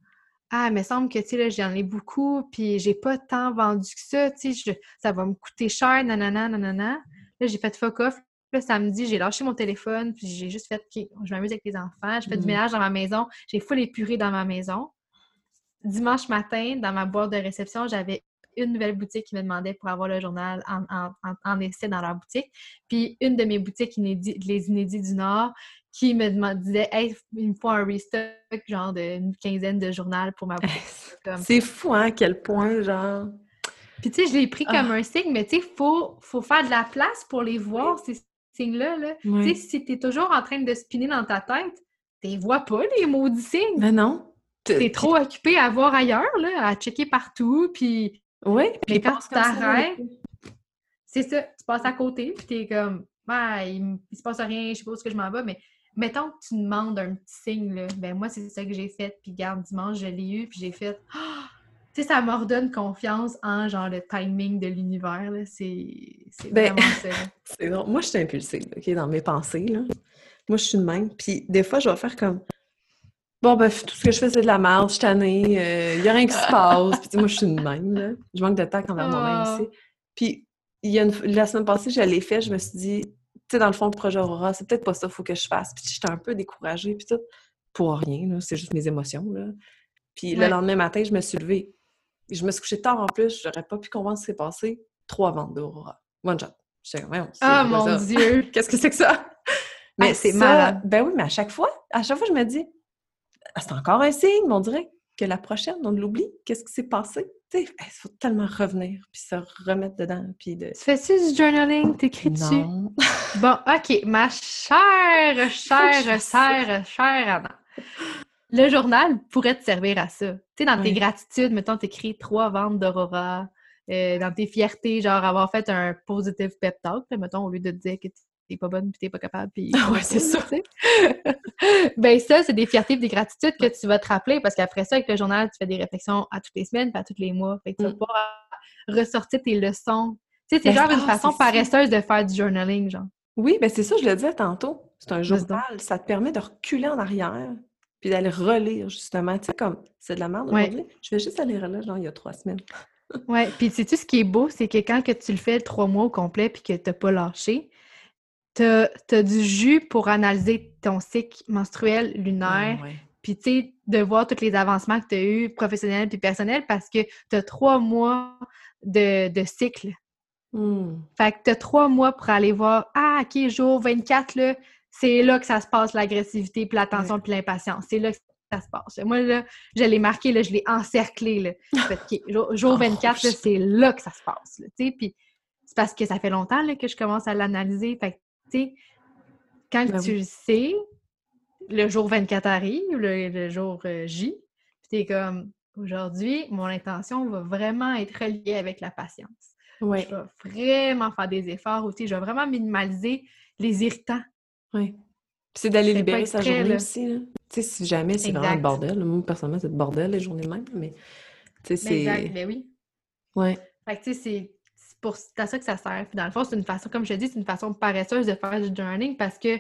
Ah, il me semble que, tu sais, j'en ai beaucoup, puis j'ai pas tant vendu que ça, tu sais, ça va me coûter cher, nanana, nanana. Là, j'ai fait fuck off. Là, samedi, j'ai lâché mon téléphone, puis j'ai juste fait, OK, je m'amuse avec les enfants, je fais du mmh. ménage dans ma maison, j'ai full épuré dans ma maison. Dimanche matin, dans ma boîte de réception, j'avais une nouvelle boutique qui me demandait pour avoir le journal en, essai dans leur boutique. Puis une de mes boutiques les Inédits du Nord, qui me demandait Hey, il me faut un restock, genre d'une quinzaine de journaux pour ma boutique. C'est fou, hein, à quel point, genre. Puis tu sais, je l'ai pris comme ah. un signe, mais tu sais, il faut, faut faire de la place pour les voir, ces signes-là. Là. Tu sais, si tu es toujours en train de spinner dans ta tête, tu les vois pas, les maudits signes. Mais non. T'es trop occupé à voir ailleurs, là, à checker partout, puis oui, puis quand tu t'arrêtes, c'est ça, tu passes à côté, puis t'es comme, ah, il, se passe rien, je sais pas où ce que je m'en vais, mais mettons que tu demandes un petit signe, là, ben moi, c'est ça que j'ai fait, puis garde, dimanche, je l'ai eu, puis j'ai fait, ah! Tu sais, ça m'ordonne confiance en, genre, le timing de l'univers, là, c'est ben, vraiment ça. c'est Moi, je suis impulsive, OK, dans mes pensées, là. Moi, je suis de même, puis des fois, je vais faire comme Bon, ben, tout ce que je fais, c'est de la merde, je suis tannée, il euh, n'y a rien qui se passe. Puis, moi, je suis une même, là. Je manque de temps envers moi-même ah. aussi. Puis, il y a une... la semaine passée, je l'ai fait, je me suis dit, tu sais, dans le fond, le projet Aurora, c'est peut-être pas ça qu'il faut que je fasse. Puis, j'étais un peu découragée, puis tout, pour rien. C'est juste mes émotions, là. Puis, le lendemain matin, je me suis levée. Je me suis couchée tard en plus, j'aurais pas pu comprendre ce qui s'est passé. Trois ventes d'Aurora. One shot. J'étais Ah, mon Dieu! Qu'est-ce que c'est que ça? Mais ah, c'est malade. Ben oui, mais à chaque fois, à chaque fois, je me dis, ah, c'est encore un signe, on dirait. que la prochaine, on l'oublie. Qu'est-ce qui s'est passé? Il faut tellement revenir, puis se remettre dedans, puis de... Tu fais-tu du journaling? T'écris dessus? Bon, OK. Ma chère, chère, chère, chère Anna. Le journal pourrait te servir à ça. Tu sais, dans tes gratitudes, mettons, t'écris trois ventes d'Aurora. euh, dans tes fiertés, genre avoir fait un positive pep talk, mettons, au lieu de te dire que t'es pas bonne puis t'es pas capable. Puis Ah ouais, c'est ça. ben ça, c'est des fiertés et des gratitudes que tu vas te rappeler parce qu'après ça, avec le journal, tu fais des réflexions à toutes les semaines puis à tous les mois. Fait que tu vas Mm. pouvoir ressortir tes leçons. Tu sais, c'est Ben, genre une façon paresseuse de faire du journaling, genre. Oui, ben c'est ça, je le disais tantôt. C'est un journal. Ça te permet de reculer en arrière, puis d'aller relire, justement. Tu sais, comme, c'est de la merde Ouais. aujourd'hui. Je vais juste aller relire, genre, il y a trois semaines. Ouais, puis sais-tu ce qui est beau, c'est que quand que tu le fais trois mois au complet puis que t'as pas lâché, t'as as du jus pour analyser ton cycle menstruel lunaire, Ouais. puis tu sais, de voir tous les avancements que tu as eus, professionnels puis personnels, parce que tu as trois mois de, de cycle. Hmm. Fait que tu as trois mois pour aller voir, ah, OK, jour 24, là, c'est là que ça se passe, l'agressivité, puis l'attention, puis l'impatience. C'est là que ça se passe. Moi, là, je l'ai marqué, là, je l'ai encerclé. Là. Fait que, OK, jour, jour Oh, 24, là, shit. c'est là que ça se passe. Puis c'est parce que ça fait longtemps là, que je commence à l'analyser. Fait tu sais, quand Ben tu oui. le sais, le jour 24 arrive, le, le jour euh, J, puis t'es comme, aujourd'hui, mon intention va vraiment être reliée avec la patience. Ouais. Je vais vraiment faire des efforts aussi. Je vais vraiment minimaliser les irritants. Puis c'est d'aller libérer sa journée là. aussi. là. Tu sais, si jamais c'est vraiment le Exact. bordel. Moi, personnellement, c'est le bordel les journées même. Mais, tu sais, Exact, c'est. ben oui. Ouais. Fait que, tu sais, c'est c'est pour c'est à ça que ça sert. Puis dans le fond, c'est une façon, comme je te dis, c'est une façon paresseuse de faire du journaling parce que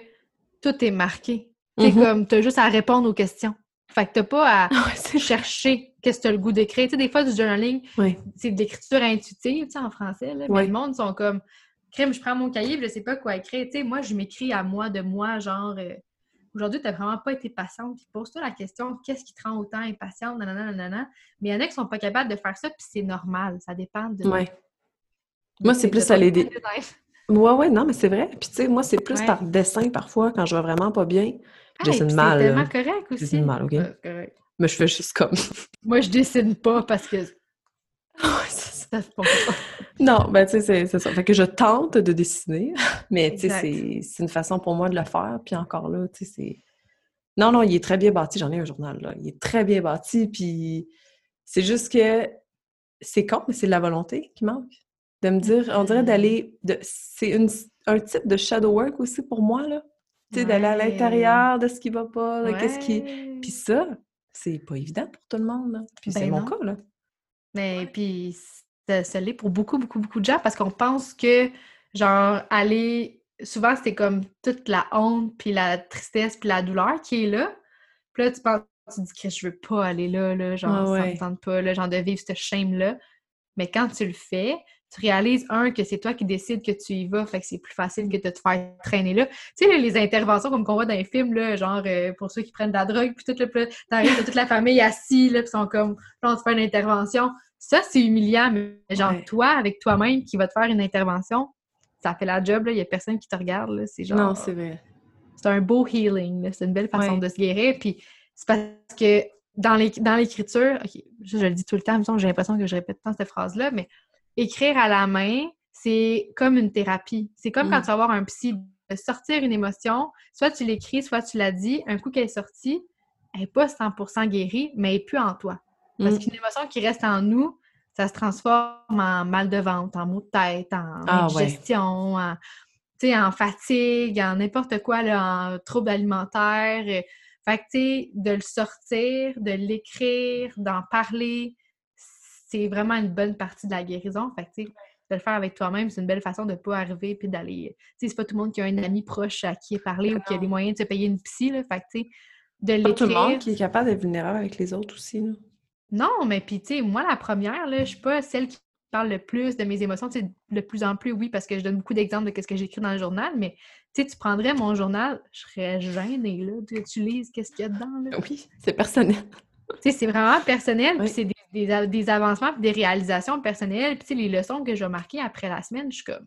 tout est marqué. Tu sais, Mhm. comme, t'as juste à répondre aux questions. Fait que t'as pas à ouais, c'est chercher qu'est-ce que t'as le goût d'écrire. Tu sais, des fois, du journaling, Ouais. c'est de l'écriture intuitive, tu sais, en français, là. Mais Ouais. le monde sont comme, crème, je prends mon cahier, je sais pas quoi écrire. Tu sais, moi, je m'écris à moi, de moi, genre, euh, aujourd'hui, t'as vraiment pas été patiente, puis pose-toi la question, qu'est-ce qui te rend autant impatiente, nanana, nanana. Mais il y en a qui sont pas capables de faire ça, puis c'est normal, ça dépend de... Ouais. de- Moi, c'est plus à l'aider. Ouais, ouais, non, mais c'est vrai. Puis, tu sais, moi, c'est plus Ouais. par dessin parfois, quand je vais vraiment pas bien. Je Ah, dessine mal. C'est là. tellement correct Je aussi. dessine mal, OK? Correct. Mais je fais juste comme. Moi, je dessine pas parce que ça. ça se passe pas. Non, ben, tu sais, c'est c'est ça. Fait que je tente de dessiner, mais, tu sais, c'est c'est une façon pour moi de le faire. Puis encore là, tu sais, c'est. Non, non, il est très bien bâti. J'en ai un journal, là. Il est très bien bâti. Puis c'est juste que c'est con, mais c'est de la volonté qui manque. De me dire, on dirait d'aller. de C'est un type de shadow work aussi pour moi, là. Tu sais, d'aller à l'intérieur de ce qui va pas, qu'est-ce qui. Puis ça, c'est pas évident pour tout le monde, là. Puis c'est Ben mon non. cas, là. Mais puis, ça, ça l'est pour beaucoup, beaucoup, beaucoup de gens parce qu'on pense que, genre, aller. Souvent, c'est comme toute la honte, puis la tristesse, puis la douleur qui est là. Puis là, tu penses, tu dis que je veux pas aller là, là, genre, Ah ça me tente pas, là, genre, de vivre ce shame-là. Mais quand tu le fais, tu réalises, un, que c'est toi qui décides que tu y vas, fait que c'est plus facile que de te faire traîner là. Tu sais, les interventions comme qu'on voit dans les films, là, genre, euh, pour ceux qui prennent de la drogue, puis tout le t'arrives, toute la famille assise, là, puis ils sont comme, là, on te fait une intervention. Ça, c'est humiliant, mais genre, Ouais. toi, avec toi-même, qui va te faire une intervention, ça fait la job, il y a personne qui te regarde, là, c'est genre... Non, c'est vrai. c'est un beau healing, c'est une belle façon Ouais. de se guérir, puis c'est parce que dans l'éc- dans l'écriture, je le dis tout le temps, j'ai l'impression que je répète tant cette phrase-là, mais écrire à la main, c'est comme une thérapie. C'est comme quand Mm. tu vas voir un psy, de sortir une émotion, soit tu l'écris, soit tu la dis, un coup qu'elle est sortie, elle n'est pas 100% guérie, mais elle n'est plus en toi. Parce Mm. qu'une émotion qui reste en nous, ça se transforme en mal de ventre, en maux de tête, en Ah ouais. en, fatigue, en n'importe quoi, là, en troubles alimentaires. euh. Fait que, tu sais, de le sortir, de l'écrire, d'en parler, c'est vraiment une bonne partie de la guérison. Fait que, tu sais, de le faire avec toi-même, c'est une belle façon de pas arriver puis d'aller... Tu sais, c'est pas tout le monde qui a un ami proche à qui parler ou qui a les moyens de se payer une psy, là. Fait que, tu sais, de Pas tout le monde l'écrire... qui est capable d'être vulnérable avec les autres aussi, là. Non, mais puis, tu sais, moi, la première, là, je suis pas celle qui parle le plus de mes émotions. Tu sais, de plus en plus, oui, parce que je donne beaucoup d'exemples de ce que j'écris dans le journal, mais tu sais, tu prendrais mon journal, je serais gênée, là, tu lises qu'est-ce qu'il y a dedans, là. Oui, c'est personnel. Tu sais, c'est vraiment personnel, Oui. puis c'est des, des a- des avancements, puis des réalisations personnelles, puis tu sais, les leçons que je vais marquer après la semaine, je suis comme,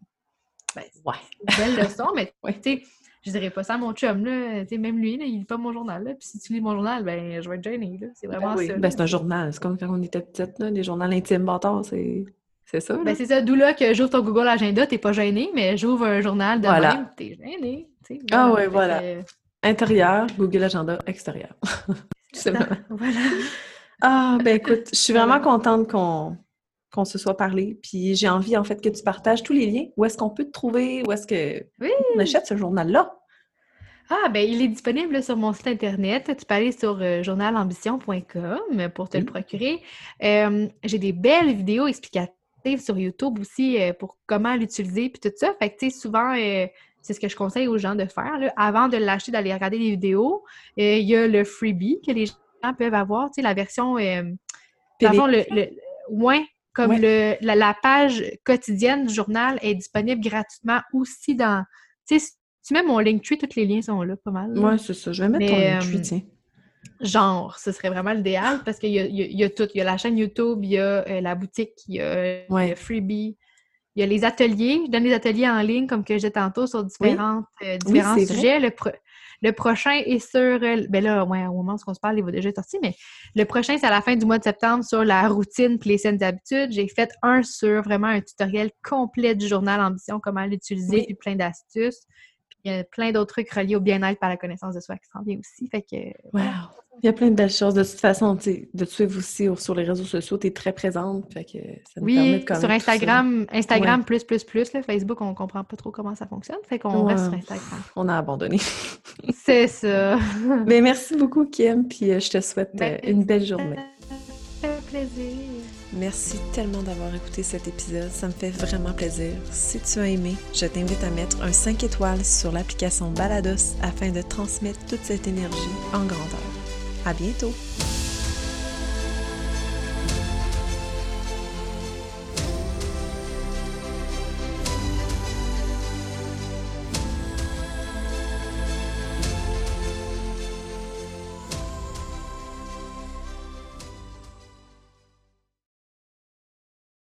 ben, Ouais. une belle leçon, mais tu sais, je dirais pas ça à mon chum, là. sais, même lui, là, il lit pas mon journal, là. Puis si tu lis mon journal, ben, je vais être gênée, là. C'est ben vraiment ça. Ben, c'est un journal. C'est comme quand on était petite, là, des journaux intimes bâtards, c'est... C'est ça, Ben, c'est ça. D'où là que j'ouvre ton Google Agenda, t'es pas gêné, mais j'ouvre un journal de voilà. même, t'es gêné. Ah oui, voilà. Intérieur, Google Agenda, extérieur. voilà. Ah, ben écoute, je suis vraiment contente qu'on qu'on se soit parlé. Puis j'ai envie, en fait, que tu partages tous les liens. Où est-ce qu'on peut te trouver? Où est-ce que on achète ce journal-là? Ah, ben il est disponible sur mon site internet. Tu peux aller sur euh, journalambition.com pour te le procurer. Euh, j'ai des belles vidéos explicatives sur YouTube aussi euh, pour comment l'utiliser puis tout ça. Fait que, tu sais, souvent, c'est ce que je conseille aux gens de faire. Avant de l'acheter, d'aller regarder les vidéos, il y a le freebie que les gens peuvent avoir, tu sais, la version... Euh, le, le, ouais, comme le, la, page quotidienne du journal est disponible gratuitement aussi dans. Tu sais, tu mets mon Linktree, tous les liens sont là, pas mal. Oui, c'est ça. Je vais mettre ton Linktree, euh, tiens. Genre, ce serait vraiment l'idéal parce qu'il y, y, a tout. Il y a la chaîne YouTube, il y a euh, la boutique, il y a le Freebie, il y a les ateliers. Je donne des ateliers en ligne, comme que j'ai tantôt, sur différentes, euh, différents sujets. Le, le, prochain est sur. Ben là, ouais, au moment où on se parle, il va déjà être sorti, mais le prochain, c'est à la fin du mois de septembre sur la routine et les saines habitudes. J'ai fait un sur vraiment un tutoriel complet du journal Ambition, comment l'utiliser, puis plein d'astuces. Il y a plein d'autres trucs reliés au bien-être par la connaissance de soi qui s'en vient aussi. Fait que. Wow! Il y a plein de belles choses. De toute façon, de te suivre aussi sur les réseaux sociaux, tu es très présente. Fait que ça nous oui, permet sur Instagram, Instagram plus, plus, plus. Facebook, on comprend pas trop comment ça fonctionne. Fait qu'on reste sur Instagram. On a abandonné. C'est ça. Mais merci beaucoup, Kim. Puis euh, je te souhaite ben, euh, une belle journée. Ça fait plaisir. Merci tellement d'avoir écouté cet épisode. Ça me fait vraiment plaisir. Si tu as aimé, je t'invite à mettre un 5 étoiles sur l'application Balados afin de transmettre toute cette énergie en grandeur. À bientôt!